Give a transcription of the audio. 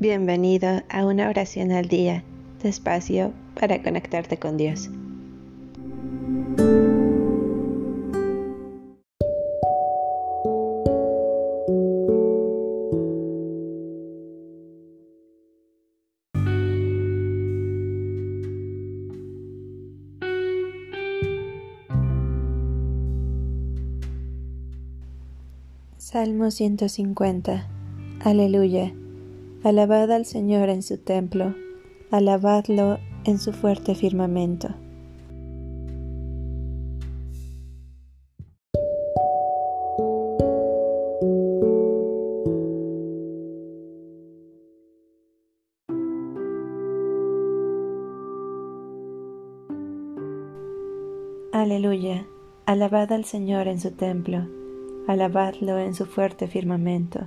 Bienvenido a una oración al día, despacio para conectarte con Dios. Salmo 150 Aleluya. Alabad al Señor en su templo, alabadlo en su fuerte firmamento. Aleluya. Alabad al Señor en su templo, alabadlo en su fuerte firmamento.